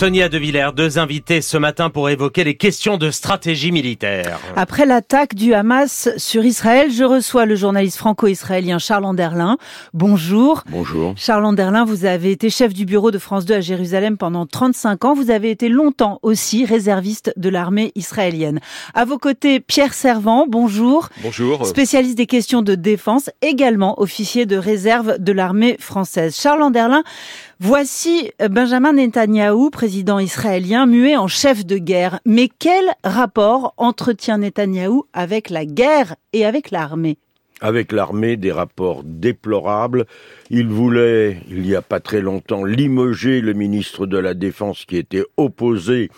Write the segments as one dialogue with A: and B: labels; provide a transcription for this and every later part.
A: Sonia De Villers, deux invités ce matin pour évoquer les questions de stratégie militaire.
B: Après l'attaque du Hamas sur Israël, je reçois le journaliste franco-israélien Charles Anderlin. Bonjour.
C: Bonjour.
B: Charles Anderlin, vous avez été chef du bureau de France 2 à Jérusalem pendant 35 ans. Vous avez été longtemps aussi réserviste de l'armée israélienne. À vos côtés, Pierre Servant. Bonjour.
C: Bonjour.
B: Spécialiste des questions de défense, également officier de réserve de l'armée française. Charles Anderlin, voici Benjamin Netanyahou, président israélien muet en chef de guerre. Mais quel rapport entretient Netanyahou avec la guerre et avec l'armée?
C: Avec l'armée des rapports déplorables. Il voulait, il n'y a pas très longtemps, limoger le ministre de la Défense qui était opposé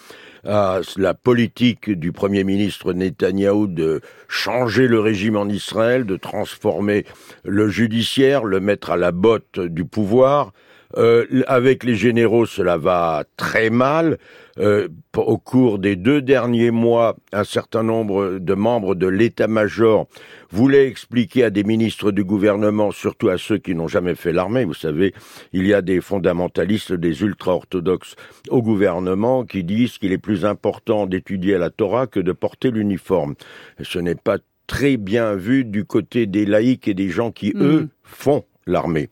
C: à la politique du Premier ministre Netanyahou de changer le régime en Israël, de transformer le judiciaire, le mettre à la botte du pouvoir. Euh, avec les généraux, cela va très mal. Euh, au cours des deux derniers mois, un certain nombre de membres de l'état-major voulaient expliquer à des ministres du gouvernement, surtout à ceux qui n'ont jamais fait l'armée, vous savez, il y a des fondamentalistes, des ultra-orthodoxes au gouvernement qui disent qu'il est plus important d'étudier la Torah que de porter l'uniforme. Ce n'est pas très bien vu du côté des laïcs et des gens qui, mm. eux, font l'armée.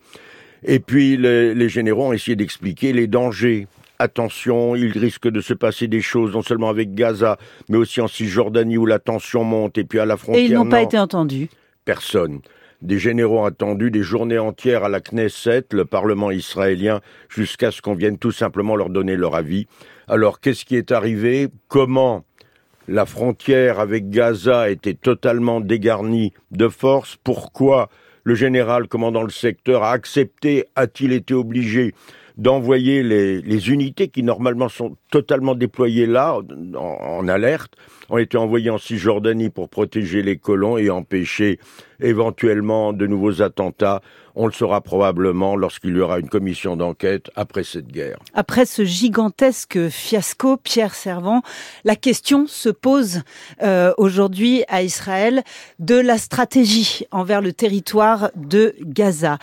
C: Et puis les, généraux ont essayé d'expliquer les dangers. Attention, il risque de se passer des choses, non seulement avec Gaza, mais aussi en Cisjordanie où la tension monte, et puis à la frontière.
B: Et ils n'ont pas été entendus
C: Personne. Des généraux ont attendu des journées entières à la Knesset, le Parlement israélien, jusqu'à ce qu'on vienne tout simplement leur donner leur avis. Alors, qu'est-ce qui est arrivé? Comment la frontière avec Gaza était totalement dégarnie de force? Pourquoi le général commandant le secteur a accepté, a-t-il été obligé d'envoyer les, unités qui normalement sont totalement déployées là, en, alerte, ont été envoyées en Cisjordanie pour protéger les colons et empêcher éventuellement de nouveaux attentats. On le saura probablement lorsqu'il y aura une commission d'enquête après cette guerre.
B: Après ce gigantesque fiasco, Pierre Servant, la question se pose euh, aujourd'hui à Israël de la stratégie envers le territoire de Gaza.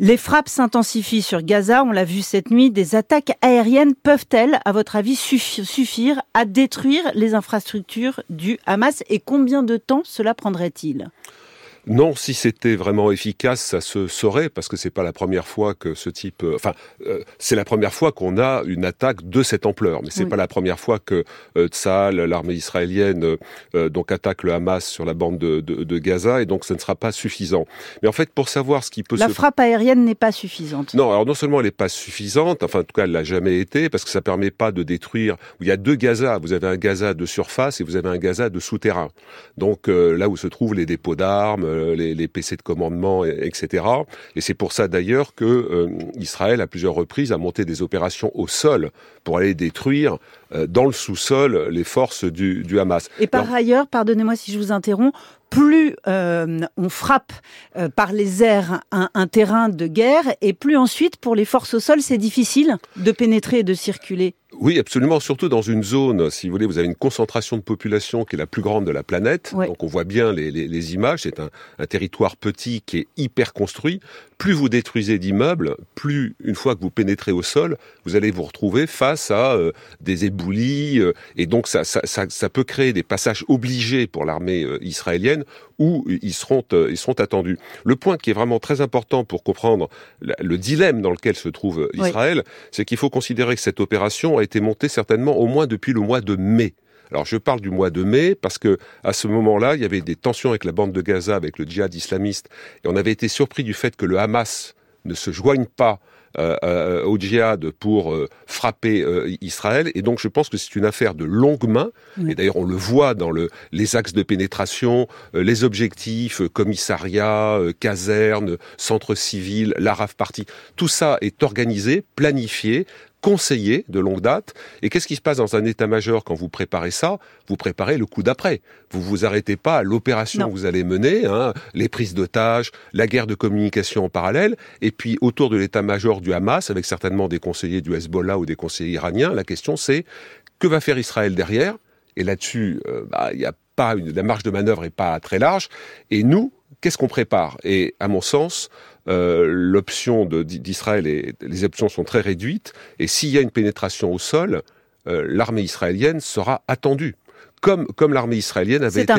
B: Les frappes s'intensifient sur Gaza, on l'a vu cette nuit. Des attaques aériennes peuvent-elles, à votre avis, suffire à détruire les infrastructures du Hamas et combien de temps cela prendrait-il?
D: Non, si c'était vraiment efficace, ça se saurait parce que c'est pas la première fois que ce type. Euh, enfin, euh, c'est la première fois qu'on a une attaque de cette ampleur, mais c'est pas la première fois que euh, l'armée israélienne, euh, donc attaque le Hamas sur la bande de, de, de, Gaza, et donc ce ne sera pas suffisant. Mais en fait, pour savoir ce qui peut
B: la frappe aérienne n'est pas suffisante.
D: Non, alors non seulement elle n'est pas suffisante, enfin en tout cas elle l'a jamais été, parce que ça permet pas de détruire. Il y a deux Gaza. Vous avez un Gaza de surface et vous avez un Gaza de souterrain. Donc là où se trouvent les dépôts d'armes euh, les, PC de commandement, etc. Et c'est pour ça d'ailleurs que euh, Israël, à plusieurs reprises, a monté des opérations au sol pour aller détruire dans le sous-sol les forces du, Hamas.
B: Et par ailleurs, pardonnez-moi si je vous interromps, plus on frappe par les airs un, terrain de guerre, et plus ensuite, pour les forces au sol, c'est difficile de pénétrer et de circuler.
D: Oui, absolument. Surtout dans une zone, si vous voulez, vous avez une concentration de population qui est la plus grande de la planète. Donc on voit bien les, les, images. C'est un, un, territoire petit qui est hyper construit. Plus vous détruisez d'immeubles, plus une fois que vous pénétrez au sol, vous allez vous retrouver face à euh, des éboulis. Euh, et donc ça, ça, ça, ça, peut créer des passages obligés pour l'armée euh, israélienne où ils seront, ils seront attendus. Le point qui est vraiment très important pour comprendre le dilemme dans lequel se trouve Israël, c'est qu'il faut considérer que cette opération a été montée certainement au moins depuis le mois de mai. Alors je parle du mois de mai parce que à ce moment-là, il y avait des tensions avec la bande de Gaza, avec le djihad islamiste, et on avait été surpris du fait que le Hamas ne se joigne pas euh, euh, au djihad pour euh, frapper Israël. Et donc je pense que c'est une affaire de longue main. Et d'ailleurs on le voit dans le, les axes de pénétration, les objectifs, commissariat, caserne, centre civil, la RAF partie. Tout ça est organisé, planifié, conseiller de longue date. Et qu'est-ce qui se passe dans un état-major quand vous préparez ça? Vous préparez le coup d'après. Vous vous arrêtez pas à l'opération que vous allez mener, hein, les prises d'otages, la guerre de communication en parallèle, et puis autour de l'état-major du Hamas, avec certainement des conseillers du Hezbollah ou des conseillers iraniens, la question c'est que va faire Israël derrière? Et là-dessus, euh, bah, il y a pas une, la marge de manœuvre est pas très large. Et nous, qu'est-ce qu'on prépare? Et à mon sens, euh, l'option d'Israël et les options sont très réduites. Et s'il y a une pénétration au sol, euh, l'armée israélienne sera attendue comme, comme l'armée israélienne avait été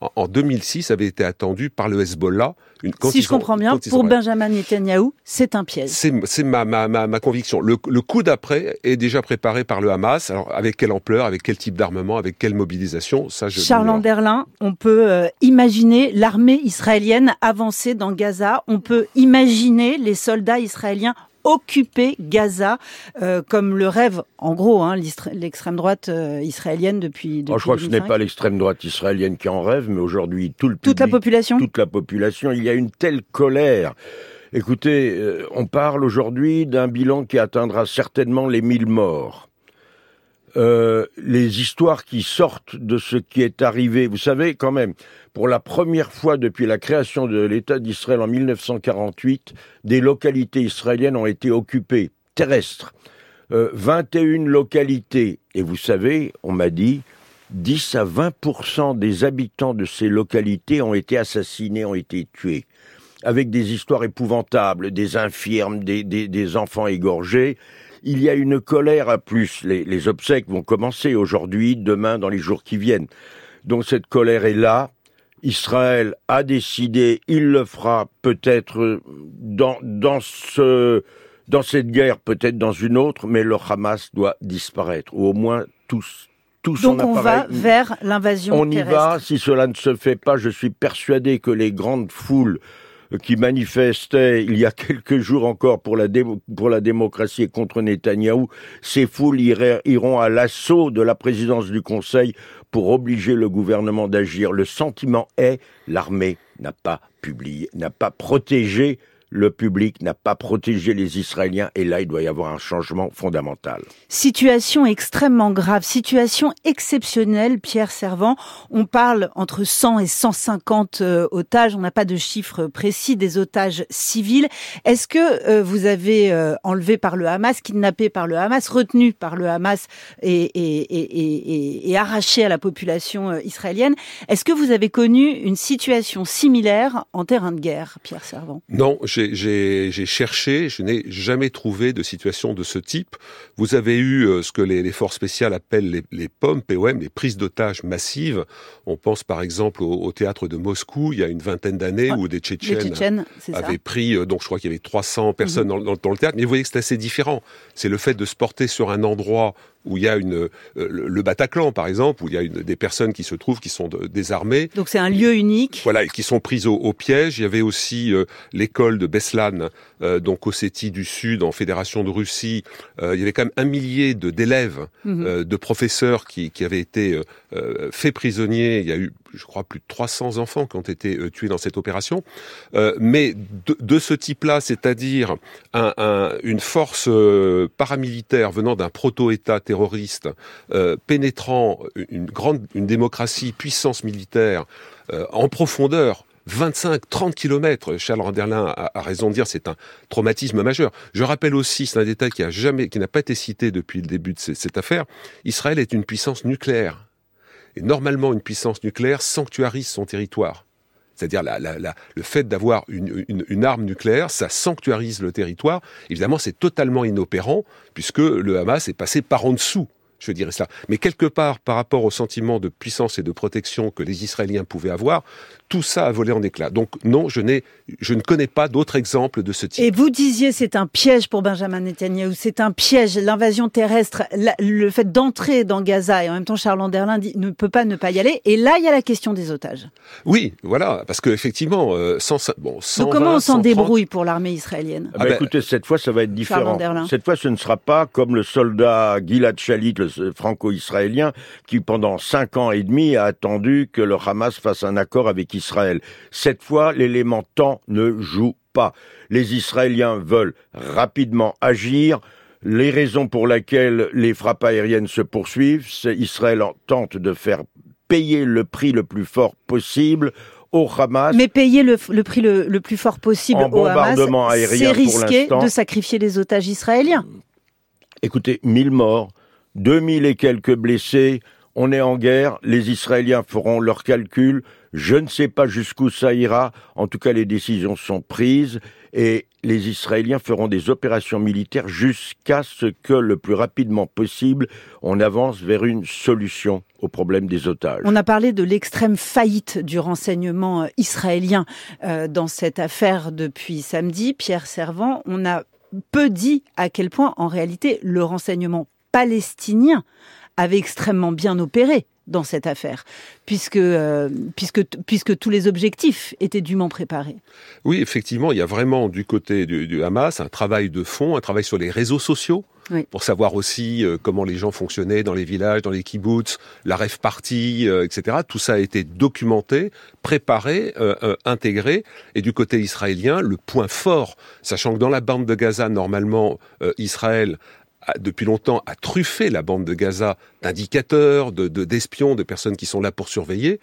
D: en, 2006 avait été attendue par le Hezbollah.
B: Une, si je comprends bien, pour Benjamin Netanyahu, c'est un piège.
D: C'est ma, ma, ma, ma, conviction. Le, le coup d'après est déjà préparé par le Hamas. Alors avec quelle ampleur, avec quel type d'armement, avec quelle mobilisation, ça je.
B: Charles Anderlin, on peut euh, imaginer l'armée israélienne avancer dans Gaza. On peut imaginer les soldats israéliens occuper Gaza, euh, comme le rêve, en gros, hein, l'extrême droite euh, israélienne depuis. depuis
C: je crois que ce n'est pas l'extrême droite israélienne qui en rêve, mais aujourd'hui tout le
B: toute la population.
C: Toute la population. Il y a une telle colère. Écoutez, euh, on parle aujourd'hui d'un bilan qui atteindra certainement les 1000 morts. Euh, les histoires qui sortent de ce qui est arrivé. Vous savez, quand même, pour la première fois depuis la création de l'État d'Israël en 1948, des localités israéliennes ont été occupées, terrestres. Euh, 21 localités. Et vous savez, on m'a dit, 10 à 20% des habitants de ces localités ont été assassinés, ont été tués. Avec des histoires épouvantables, des infirmes, des, des, des enfants égorgés il y a une colère à plus. Les, obsèques vont commencer aujourd'hui, demain, dans les jours qui viennent. Donc cette colère est là. Israël a décidé, il le fera peut-être dans, dans ce, dans cette guerre, peut-être dans une autre, mais le Hamas doit disparaître, ou au moins tous.
B: Tout Donc on va vers l'invasion
C: On y va. Si cela ne se fait pas, je suis persuadé que les grandes foules qui manifestaient il y a quelques jours encore pour la, pour la démocratie et contre Netanyahou, ces foules iront à l'assaut de la présidence du Conseil pour obliger le gouvernement d'agir. Le sentiment est l'armée n'a pas publié, n'a pas protégé le public n'a pas protégé les Israéliens et là, il doit y avoir un changement fondamental.
B: Situation extrêmement grave, situation exceptionnelle, Pierre Servant. On parle entre 100 et 150 euh, otages, on n'a pas de chiffre précis, des otages civils. Est-ce que euh, vous avez euh, enlevé par le Hamas, kidnappé par le Hamas, retenu par le Hamas et, et, et, et arraché à la population israélienne? Est-ce que vous avez connu une situation similaire en terrain de guerre, Pierre Servant?
D: Non, j'ai cherché, je n'ai jamais trouvé de situation de ce type. Vous avez eu euh, ce que les, les, forces spéciales appellent les, les POM, POM, les prises d'otages massives. On pense par exemple au, théâtre de Moscou, il y a une vingtaine d'années, où des Tchétchènes, avaient pris, euh, donc je crois qu'il y avait 300 personnes mhm. dans, dans, le théâtre, mais vous voyez que c'est assez différent. C'est le fait de se porter sur un endroit où il y a une, euh, le Bataclan, par exemple, où il y a une, des personnes qui se trouvent, qui sont désarmées.
B: Donc c'est un lieu unique.
D: Voilà, et qui sont prises au, au piège. Il y avait aussi euh, l'école de Beslan, euh, donc Ossétie du Sud, en Fédération de Russie. Euh, il y avait quand même un millier de d'élèves, mhm. de professeurs qui, qui avaient été faits prisonniers. Il y a eu, je crois, plus de 300 enfants qui ont été tués dans cette opération. mais de, de ce type-là, c'est-à-dire un, un, une force paramilitaire venant d'un proto-État terroriste euh, pénétrant une grande une démocratie, puissance militaire euh, en profondeur 25-30 kilomètres, Charles Randerlin a, raison de dire, c'est un traumatisme majeur. Je rappelle aussi, c'est un détail qui a jamais, qui n'a pas été cité depuis le début de cette affaire. Israël est une puissance nucléaire. Et normalement, une puissance nucléaire sanctuarise son territoire. C'est-à-dire le fait d'avoir une, une, arme nucléaire, ça sanctuarise le territoire. Évidemment, c'est totalement inopérant puisque le Hamas est passé par en dessous je dirais ça. Mais quelque part, par rapport au sentiment de puissance et de protection que les Israéliens pouvaient avoir, tout ça a volé en éclats. Donc non, je, n'ai, je ne connais pas d'autres exemples de ce type.
B: Et vous disiez c'est un piège pour Benjamin Netanyahu, c'est un piège, l'invasion terrestre, le fait d'entrer dans Gaza, et en même temps Charles Anderlin dit, ne peut pas ne pas y aller. Et là, il y a la question des otages.
D: Oui, voilà, parce qu'effectivement, euh, sans, bon,
B: Donc comment on s'en débrouille pour l'armée israélienne?
C: Ah bah, Écoutez, cette fois, ça va être différent. Cette fois, ce ne sera pas comme le soldat Gilad Shalit, le franco-israélien, qui pendant cinq ans et demi a attendu que le Hamas fasse un accord avec Israël. Cette fois, l'élément temps ne joue pas. Les Israéliens veulent rapidement agir. Les raisons pour lesquelles les frappes aériennes se poursuivent, c'est Israël tente de faire payer le prix le plus fort possible au Hamas.
B: Mais payer le, prix le, plus fort possible au Hamas, c'est risquer de sacrifier les otages israéliens.
C: Écoutez, mille morts, 2000 et quelques blessés, on est en guerre, les Israéliens feront leurs calculs, je ne sais pas jusqu'où ça ira, en tout cas les décisions sont prises, et les Israéliens feront des opérations militaires jusqu'à ce que le plus rapidement possible on avance vers une solution au problème des otages.
B: On a parlé de l'extrême faillite du renseignement euh, israélien euh, dans cette affaire depuis samedi. Pierre Servant, on a peu dit à quel point en réalité le renseignement palestinien avait extrêmement bien opéré dans cette affaire, puisque, euh, puisque, puisque tous les objectifs étaient dûment préparés.
D: Oui, effectivement, il y a vraiment du côté du, Hamas un travail de fond, un travail sur les réseaux sociaux, pour savoir aussi euh, comment les gens fonctionnaient dans les villages, dans les kibbutz, la rêve partie, euh, etc. Tout ça a été documenté, préparé, intégré. Et du côté israélien, le point fort, sachant que dans la bande de Gaza, normalement, Israël depuis longtemps a truffé la bande de Gaza d'indicateurs, de, d'espions, de personnes qui sont là pour surveiller.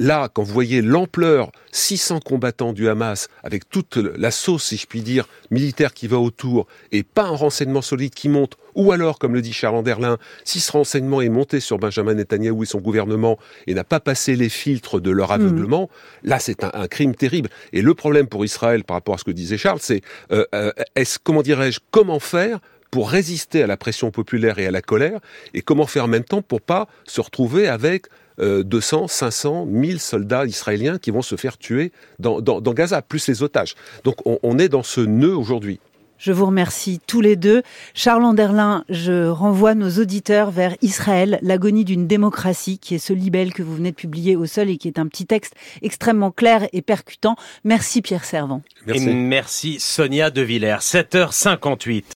D: Là, quand vous voyez l'ampleur, 600 combattants du Hamas, avec toute la sauce, si je puis dire, militaire qui va autour, et pas un renseignement solide qui monte, ou alors, comme le dit Charles Anderlin, si ce renseignement est monté sur Benjamin Netanyahu et son gouvernement et n'a pas passé les filtres de leur aveuglement, là, c'est un, crime terrible. Et le problème pour Israël, par rapport à ce que disait Charles, c'est, euh, euh, est-ce, comment dirais-je, comment faire pour résister à la pression populaire et à la colère, et comment faire en même temps pour pas se retrouver avec 200, 500, 1000 soldats israéliens qui vont se faire tuer dans, Gaza, plus les otages. Donc on est dans ce nœud aujourd'hui.
B: Je vous remercie tous les deux. Charles Anderlin, je renvoie nos auditeurs vers Israël, l'agonie d'une démocratie, qui est ce libelle que vous venez de publier au sol et qui est un petit texte extrêmement clair et percutant. Merci Pierre Servant.
A: Merci. Et merci Sonia De Villers. 7h58.